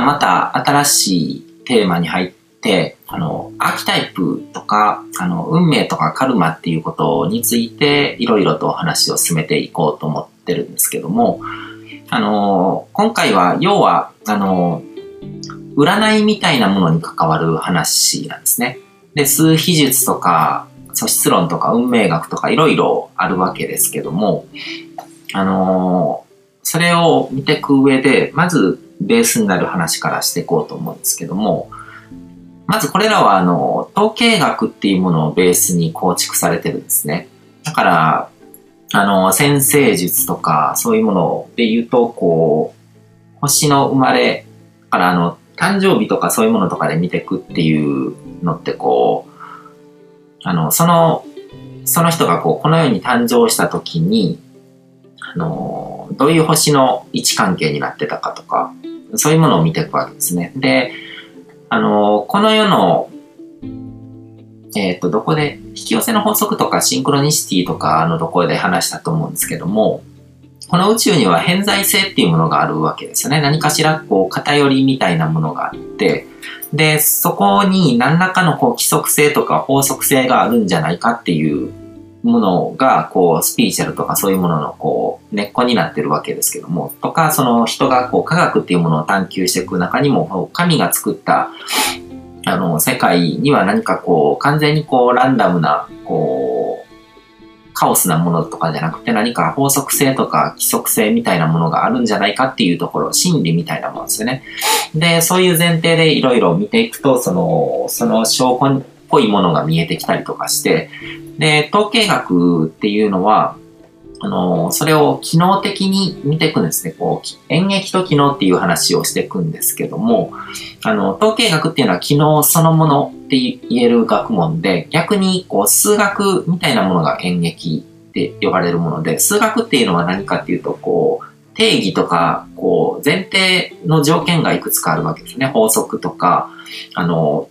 また新しいテーマに入って、あの、アーキタイプとか、あの、運命とかカルマっていうことについて、いろいろとお話を進めていこうと思ってるんですけども、あの、今回は、要は、あの、占いみたいなものに関わる話なんですね。で、数秘術とか、素質論とか運命学とかいろいろあるわけですけども、あのそれを見ていく上で、まずベースになる話からしていこうと思うんですけども、まずこれらはあの、統計学っていうものをベースに構築されてるんですね。だから、あの、先生術とかそういうもので言うと、こう、星の生まれからあの、誕生日とかそういうものとかで見ていくっていうのってこう、あの、その、その人がこう、この世に誕生した時に、あの、どういう星の位置関係になってたかとか、そういうものを見ていくわけですね。で、あの、この世の、えっ、ー、と、どこで、引き寄せの法則とかシンクロニシティとかのところで話したと思うんですけども、この宇宙には偏在性っていうものがあるわけですよね。何かしらこう偏りみたいなものがあって、で、そこに何らかのこう規則性とか法則性があるんじゃないかっていうものが、こう、スピーチャルとかそういうものの、こう、根っこになってるわけですけども、とか、その人が、こう、科学っていうものを探求していく中にも、神が作った、あの、世界には何かこう、完全にこう、ランダムな、こう、カオスなものとかじゃなくて何か法則性とか規則性みたいなものがあるんじゃないかっていうところ、心理みたいなものですよね。で、そういう前提でいろいろ見ていくと、その、その証拠っぽいものが見えてきたりとかして、で、統計学っていうのは、あの、それを機能的に見ていくんですね。こう、演劇と機能っていう話をしていくんですけども、あの、統計学っていうのは機能そのものって言える学問で、逆にこう、数学みたいなものが演劇って呼ばれるもので、数学っていうのは何かっていうと、こう、定義とか、こう、前提の条件がいくつかあるわけですね。法則とか、あの、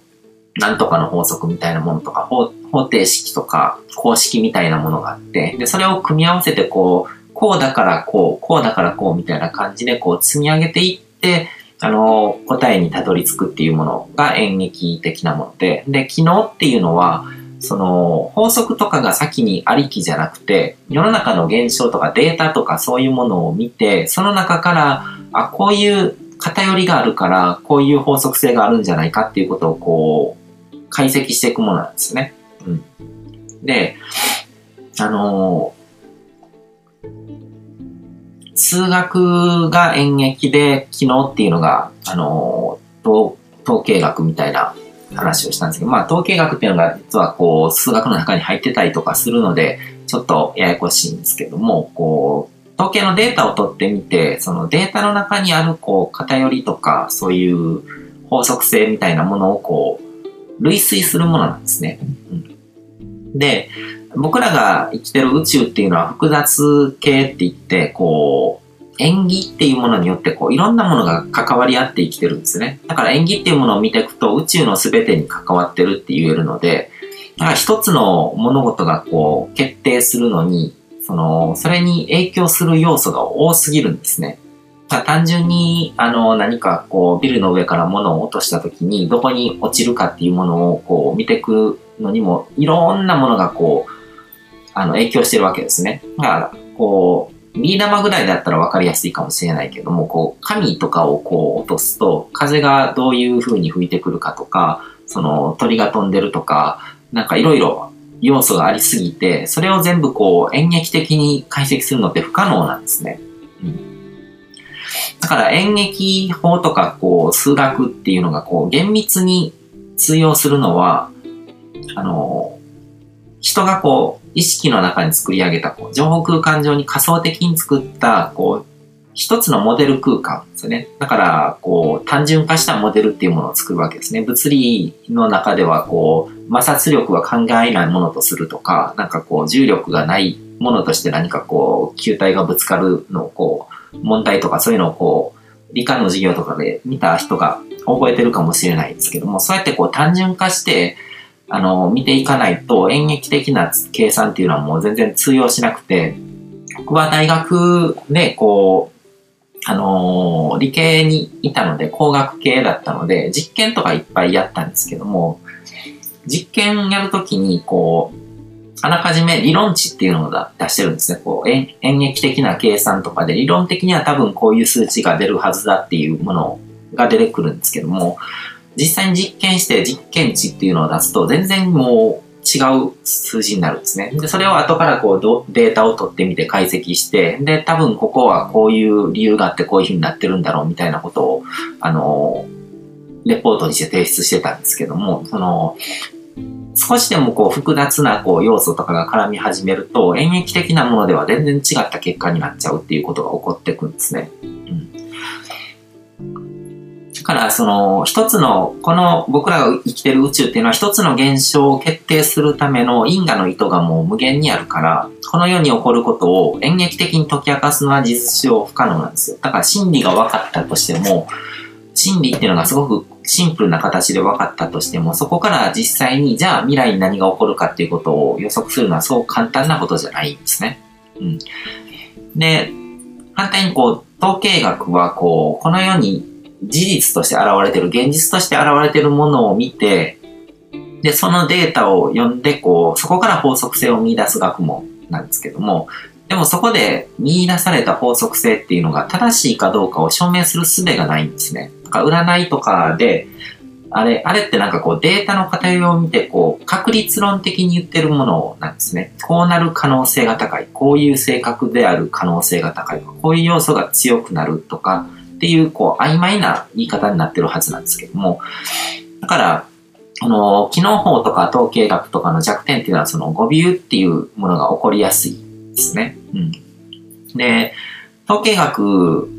なんとかの法則みたいなものとか、方程式とか、公式みたいなものがあって、で、それを組み合わせてこう、こうだからこう、こうだからこうみたいな感じでこう積み上げていって、あの、答えにたどり着くっていうものが演劇的なもので、で、機能っていうのは、その法則とかが先にありきじゃなくて、世の中の現象とかデータとかそういうものを見て、その中から、あ、こういう偏りがあるから、こういう法則性があるんじゃないかっていうことをこう、解析していくものなんですね。うん。で、あのー、数学が演劇で機能っていうのが、あのー、統計学みたいな話をしたんですけど、まあ統計学っていうのが実はこう数学の中に入ってたりとかするので、ちょっとややこしいんですけども、こう、統計のデータを取ってみて、そのデータの中にあるこう偏りとか、そういう法則性みたいなものをこう、類推するものなんですね。で、僕らが生きてる宇宙っていうのは複雑系って言って、こう、縁起っていうものによって、こう、いろんなものが関わり合って生きてるんですね。だから縁起っていうものを見ていくと、宇宙の全てに関わってるって言えるので、だから一つの物事がこう、決定するのに、その、それに影響する要素が多すぎるんですね。単純に、あの、何かこう、ビルの上から物を落とした時に、どこに落ちるかっていうものをこう、見ていくのにも、いろんなものがこう、あの、影響してるわけですね。だから、こう、ビー玉ぐらいだったら分かりやすいかもしれないけども、こう、紙とかをこう落とすと、風がどういう風に吹いてくるかとか、その鳥が飛んでるとか、なんかいろいろ要素がありすぎて、それを全部こう演劇的に解析するのって不可能なんですね。うんだから演劇法とかこう数学っていうのがこう厳密に通用するのは、あの、人がこう意識の中に作り上げたこう情報空間上に仮想的に作ったこう一つのモデル空間ですよね。だから、こう、単純化したモデルっていうものを作るわけですね。物理の中では、こう、摩擦力は考えないものとするとか、なんかこう、重力がないものとして何かこう、球体がぶつかるのをこう、問題とかそういうのをこう、理科の授業とかで見た人が覚えてるかもしれないですけども、そうやってこう単純化して、あの、見ていかないと演劇的な計算っていうのはもう全然通用しなくて、僕は大学でこう、あのー理系にいたので、工学系だったので、実験とかいっぱいやったんですけども、実験やるときに、こう、あらかじめ理論値っていうのを出してるんですね。こう、演劇的な計算とかで、理論的には多分こういう数値が出るはずだっていうものが出てくるんですけども、実際に実験して実験値っていうのを出すと、全然もう違う数字になるんですね。で、それを後からこうデータを取ってみて解析して、で、多分ここはこういう理由があってこういう風になってるんだろうみたいなことを、あの、レポートにして提出してたんですけども、その、少しでもこう複雑なこう要素とかが絡み始めると演劇的なものでは全然違った結果になっちゃうっていうことが起こってくんですね。うん。だからその一つのこの僕らが生きてる宇宙っていうのは一つの現象を決定するための因果の意図がもう無限にあるからこの世に起こることを演劇的に解き明かすのは事実上不可能なんですよ。だから真理が分かったとしても真理っていうのがすごくシンプルな形で分かったとしても、そこから実際に、じゃあ未来に何が起こるかっていうことを予測するのはそう簡単なことじゃないんですね。うん。で、反対にこう、統計学はこう、この世に事実として現れてる、現実として現れてるものを見て、で、そのデータを読んで、こう、そこから法則性を見出す学問なんですけども、でもそこで見出された法則性っていうのが正しいかどうかを証明する術がないんですね。だか占いとかで、あれ、あれってなんかこうデータの偏りを見て、こう、確率論的に言ってるものなんですね。こうなる可能性が高い。こういう性格である可能性が高い。こういう要素が強くなるとかっていう、こう、曖昧な言い方になってるはずなんですけども。だから、あの、機能法とか統計学とかの弱点っていうのは、その語尾っていうものが起こりやすいですね。うん。で、統計学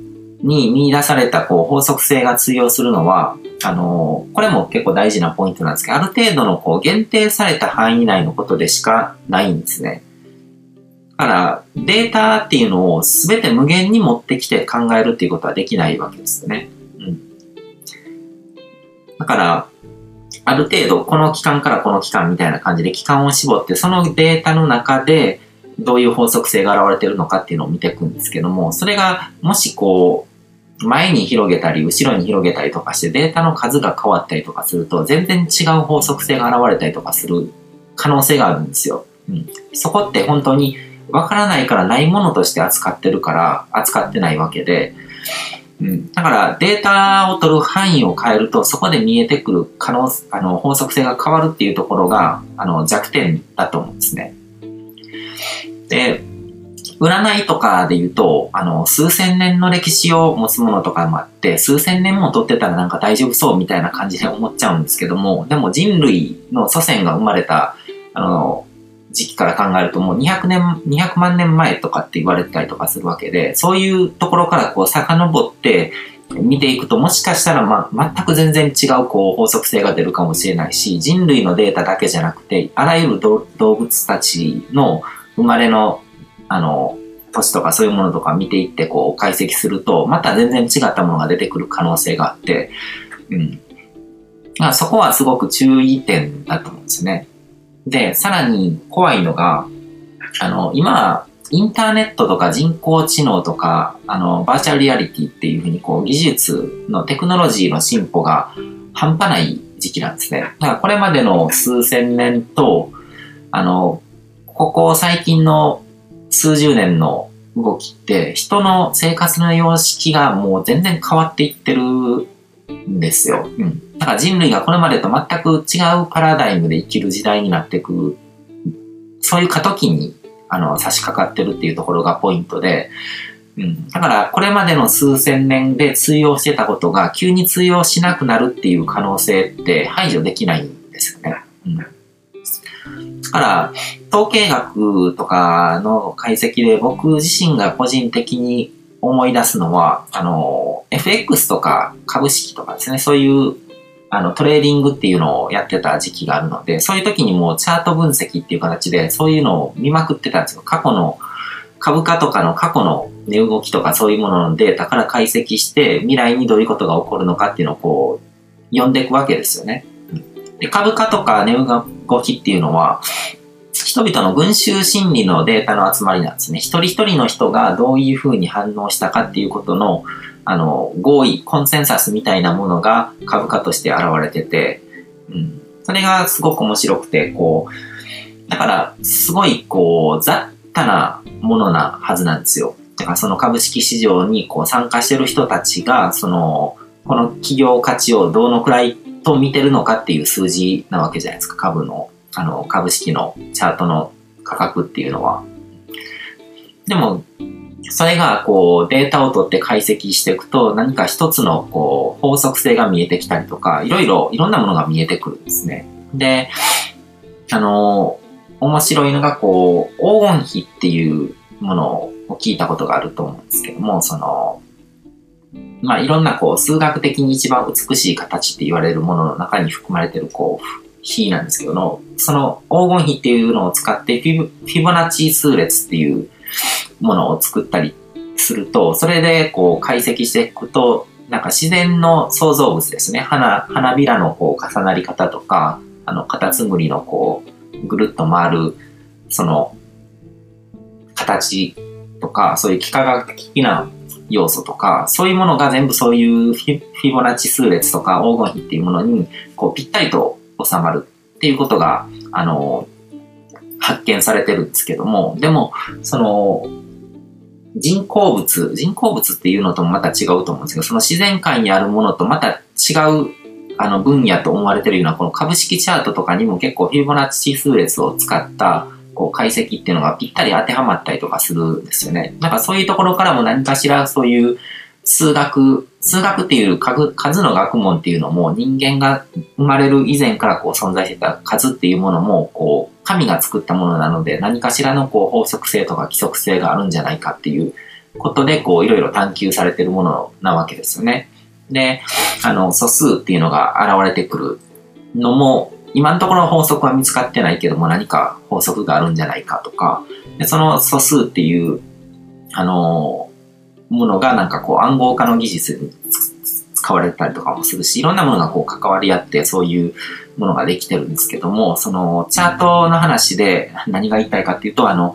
に見出されたこう法則性が通用するのは、あの、これも結構大事なポイントなんですけど、ある程度のこう限定された範囲内のことでしかないんですね。だから、データっていうのを全て無限に持ってきて考えるっていうことはできないわけですよね。うん。だから、ある程度この期間からこの期間みたいな感じで期間を絞って、そのデータの中でどういう法則性が現れてるのかっていうのを見ていくんですけども、それがもしこう、前に広げたり、後ろに広げたりとかしてデータの数が変わったりとかすると、全然違う法則性が現れたりとかする可能性があるんですよ。うん。そこって本当にわからないからないものとして扱ってるから、扱ってないわけで、うん。だからデータを取る範囲を変えると、そこで見えてくる可能、あの、法則性が変わるっていうところが、あの、弱点だと思うんですね。で、占いとかで言うと、あの、数千年の歴史を持つものとかもあって、数千年も取ってたらなんか大丈夫そうみたいな感じで思っちゃうんですけども、でも人類の祖先が生まれた、あの、時期から考えるともう200年、200万年前とかって言われたりとかするわけで、そういうところからこう遡って見ていくと、もしかしたらま、全く全然違うこう法則性が出るかもしれないし、人類のデータだけじゃなくて、あらゆる動物たちの生まれのあの、年とかそういうものとか見ていってこう解析すると、また全然違ったものが出てくる可能性があって、うん。まあそこはすごく注意点だと思うんですね。で、さらに怖いのが、あの、今、インターネットとか人工知能とか、あの、バーチャルリアリティっていうふうにこう技術のテクノロジーの進歩が半端ない時期なんですね。だからこれまでの数千年と、あの、ここ最近の数十年の動きって人の生活の様式がもう全然変わっていってるんですよ。うん。だから人類がこれまでと全く違うパラダイムで生きる時代になっていく、そういう過渡期にあの差し掛かってるっていうところがポイントで、うん。だからこれまでの数千年で通用してたことが急に通用しなくなるっていう可能性って排除できないんですよね。うん。だから、統計学とかの解析で僕自身が個人的に思い出すのは、あの、FX とか株式とかですね、そういうあのトレーディングっていうのをやってた時期があるので、そういう時にもうチャート分析っていう形でそういうのを見まくってたんですよ。過去の株価とかの過去の値動きとかそういうもののデータから解析して未来にどういうことが起こるのかっていうのをこう読んでいくわけですよね。で株価とか値動きっていうのは人々の群衆心理のデータの集まりなんですね。一人一人の人がどういうふうに反応したかっていうことの、あの、合意、コンセンサスみたいなものが株価として現れてて、うん。それがすごく面白くて、こう、だから、すごい、こう、雑多なものなはずなんですよ。だからその株式市場にこう参加してる人たちが、その、この企業価値をどのくらいと見てるのかっていう数字なわけじゃないですか、株の。あの、株式のチャートの価格っていうのは。でも、それがこうデータを取って解析していくと何か一つのこう法則性が見えてきたりとか、いろいろいろんなものが見えてくるんですね。で、あの、面白いのがこう黄金比っていうものを聞いたことがあると思うんですけども、その、まあいろんなこう数学的に一番美しい形って言われるものの中に含まれてるこう比なんですけどその黄金比っていうのを使ってフィフィボナッチ数列っていうものを作ったりすると、それでこう解析していくと、なんか自然の創造物ですね。花、花びらのこう重なり方とか、あの、カタツムリのこう、ぐるっと回る、その、形とか、そういう幾何学的な要素とか、そういうものが全部そういうフィボナッチ数列とか黄金比っていうものに、こう、ぴったりと収まるっていうことが、あの、発見されてるんですけども、でも、その、人工物、人工物っていうのともまた違うと思うんですけど、その自然界にあるものとまた違うあの分野と思われてるようなこの株式チャートとかにも結構フィボナッチ数列を使ったこう解析っていうのがぴったり当てはまったりとかするんですよね。なんかそういうところからも何かしらそういう数学、数学っていう数の学問っていうのも人間が生まれる以前からこう存在してた数っていうものもこう神が作ったものなので何かしらのこう法則性とか規則性があるんじゃないかっていうことでこういろいろ探求されてるものなわけですよね。で、あの素数っていうのが現れてくるのも今のところ法則は見つかってないけども何か法則があるんじゃないかとか、でその素数っていう、あのものがなんかこう暗号化の技術に使われたりとかもするし、いろんなものがこう関わり合ってそういうものができてるんですけども、そのチャートの話で何が言いたいかっていうと、あの、